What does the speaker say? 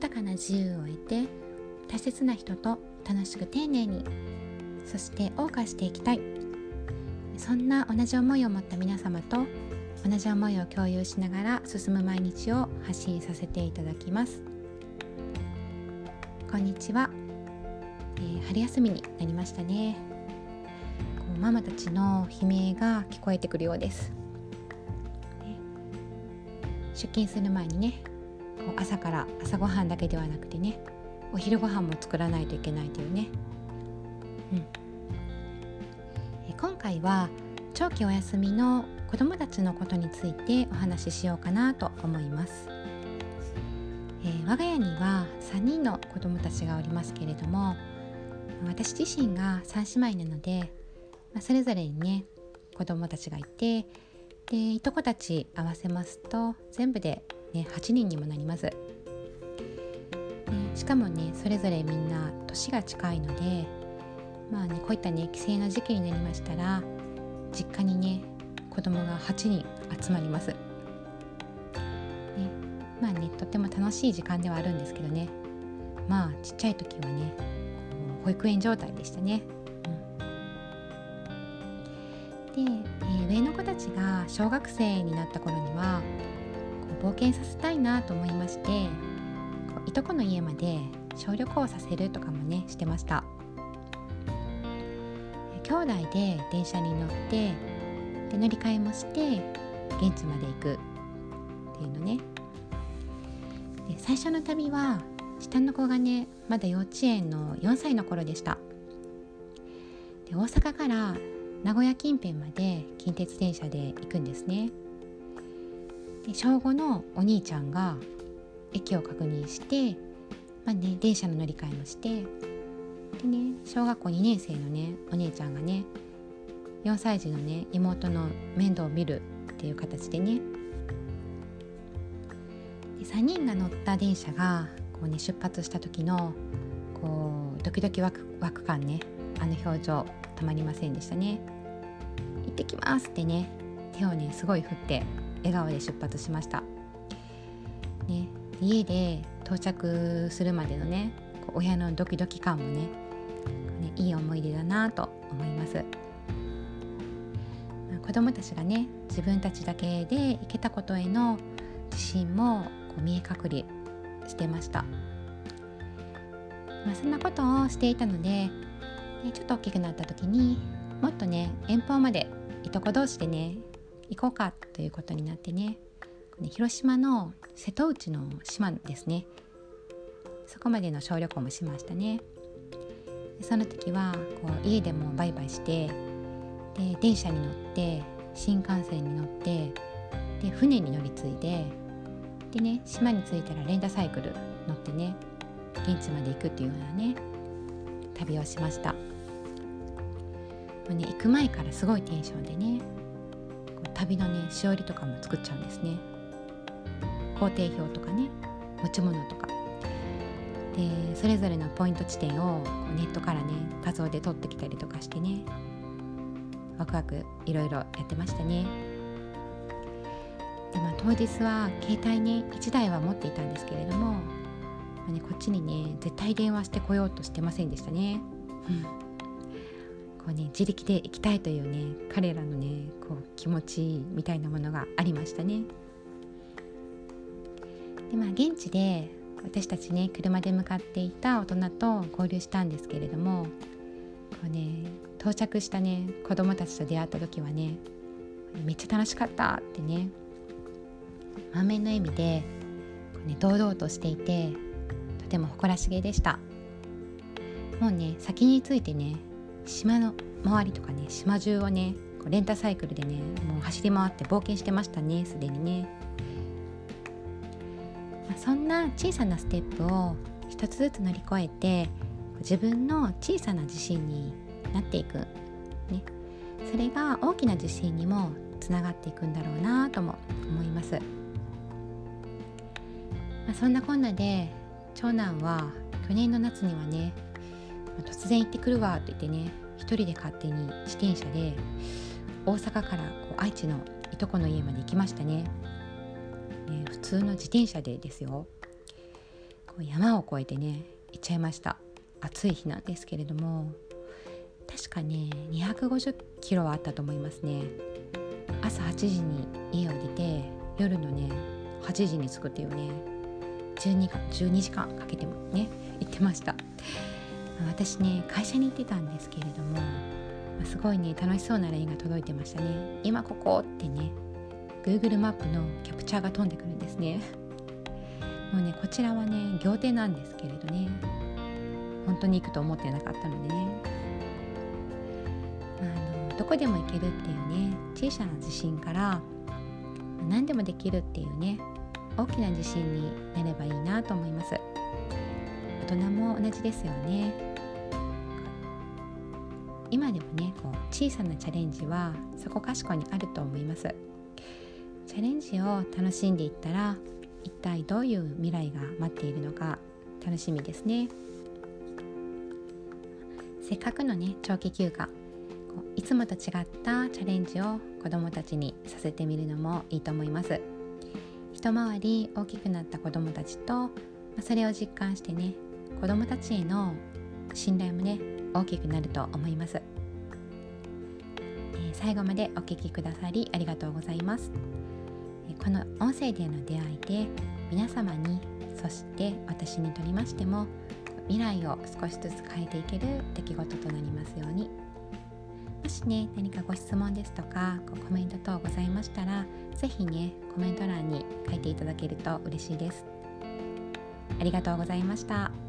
豊かな自由を得て大切な人と楽しく丁寧にそして謳歌していきたい。そんな同じ思いを持った皆様と同じ思いを共有しながら進む毎日を発信させていただきます。こんにちは、えー、春休みになりましたね。こうママたちの悲鳴が聞こえてくるようです、出勤する前にねう朝から朝ごはんだけではなくてねお昼ご飯も作らないといけないというね、うん、え今回は長期お休みの子どもたちのことについてお話ししようかなと思います、えー、我が家には3人の子どもたちがおりますけれども私自身が3姉妹なので、まあ、それぞれにね子どもたちがいてでいとこたち合わせますと全部でね、8人にもなります、ね、しかもねそれぞれみんな年が近いのでまあねこういったね帰省の時期になりましたら実家にね子供が8人集まります、ね、まあねとっても楽しい時間ではあるんですけどね。まあちっちゃい時はね保育園状態でしたね、うん、で、えー、上の子たちが小学生になった頃には冒険させたいなと思いましてこういとこの家まで小旅行させるとかもねしてました。兄弟で電車に乗ってで乗り換えもして現地まで行く。っていうのね。で最初の旅は下の子がねまだ幼稚園の4歳の頃でした。で大阪から名古屋近辺まで近鉄電車で行くんですね。で小5のお兄ちゃんが駅を確認して、まあね、電車の乗り換えもしてでね小学校2年生のねお姉ちゃんがね4歳児のね妹の面倒を見るっていう形でねで3人が乗った電車がこう、ね、出発した時のこうドキドキワクワク感ねあの表情たまりませんでしたね行ってきますってね手をねすごい振って笑顔で出発しました、ね、家で到着するまでのね親のドキドキ感もねねいい思い出だなと思います、まあ、子供たちがね自分たちだけで行けたことへの自信もこう見え隠れしてました、まあ、そんなことをしていたので、ね、ちょっと大きくなった時にもっとね遠方までいとこ同士でね行こうかということになってね。広島の瀬戸内の島ですね。そこまでの小旅行もしましたね。その時はこう家でもバイバイしてで電車に乗って新幹線に乗ってで船に乗り継いででね島に着いたらレンタサイクル乗ってね現地まで行くっていうようなね旅をしました。もうね行く前からすごいテンションでね旅のねしおりとかも作っちゃうんですね。工程表とかね持ち物とか。でそれぞれのポイント地点をネットからね画像で撮ってきたりとかしてねワクワクいろいろやってましたね。でまあ当日は携帯ね1台は持っていたんですけれども、まあね、こっちにね絶対電話してこようとしてませんでしたね、うんこうね自力で行きたいというね彼らのねこう気持ちみたいなものがありましたね。でまあ現地で私たちね車で向かっていた大人と合流したんですけれどもこうね到着したね子供たちと出会った時はねめっちゃ楽しかったってね満面の笑みでこう、ね、堂々としていてとても誇らしげでしたもうね先についてね島の周りとかね島中をねレンタサイクルでねもう走り回って冒険してましたねすでにね、まあ、そんな小さなステップを一つずつ乗り越えて自分の小さな自信になっていく、ね、それが大きな自信にもつながっていくんだろうなとも思います、まあ、そんなこんなで長男は去年の夏にはね突然行ってくるわと言ってね一人で勝手に自転車で大阪からこう愛知のいとこの家まで行きましたね。ね普通の自転車でですよ。こう山を越えてね行っちゃいました。暑い日なんですけれども。確かね250キロはあったと思いますね。朝8時に家を出て夜のね8時に着くっていうね 12, 12時間かけてもね行ってました。私ね会社に行ってたんですけれどもすごいね楽しそうな LINE が届いてましたね。今ここってね Google マップのキャプチャーが飛んでくるんですね。もうねこちらはね仰天なんですけれどね。本当に行くと思ってなかったのでね。あのどこでも行けるっていうね小さな自信から何でもできるっていうね大きな自信になればいいなと思います。大人も同じですよね。今でもねこう小さなチャレンジはそこかしこにあると思います。チャレンジを楽しんでいったら一体どういう未来が待っているのか楽しみですね。せっかくのね長期休暇いつもと違ったチャレンジを子どもたちにさせてみるのもいいと思います。一回り大きくなった子どもたちとそれを実感してね子どもたちへの信頼もね大きくなると思います、えー、最後までお聴きくださりありがとうございます。この音声での出会いで皆様にそして私にとりましても未来を少しずつ変えていける出来事となりますように。もしね何かご質問ですとかコメント等ございましたら是非ねコメント欄に書いていただけると嬉しいです。ありがとうございました。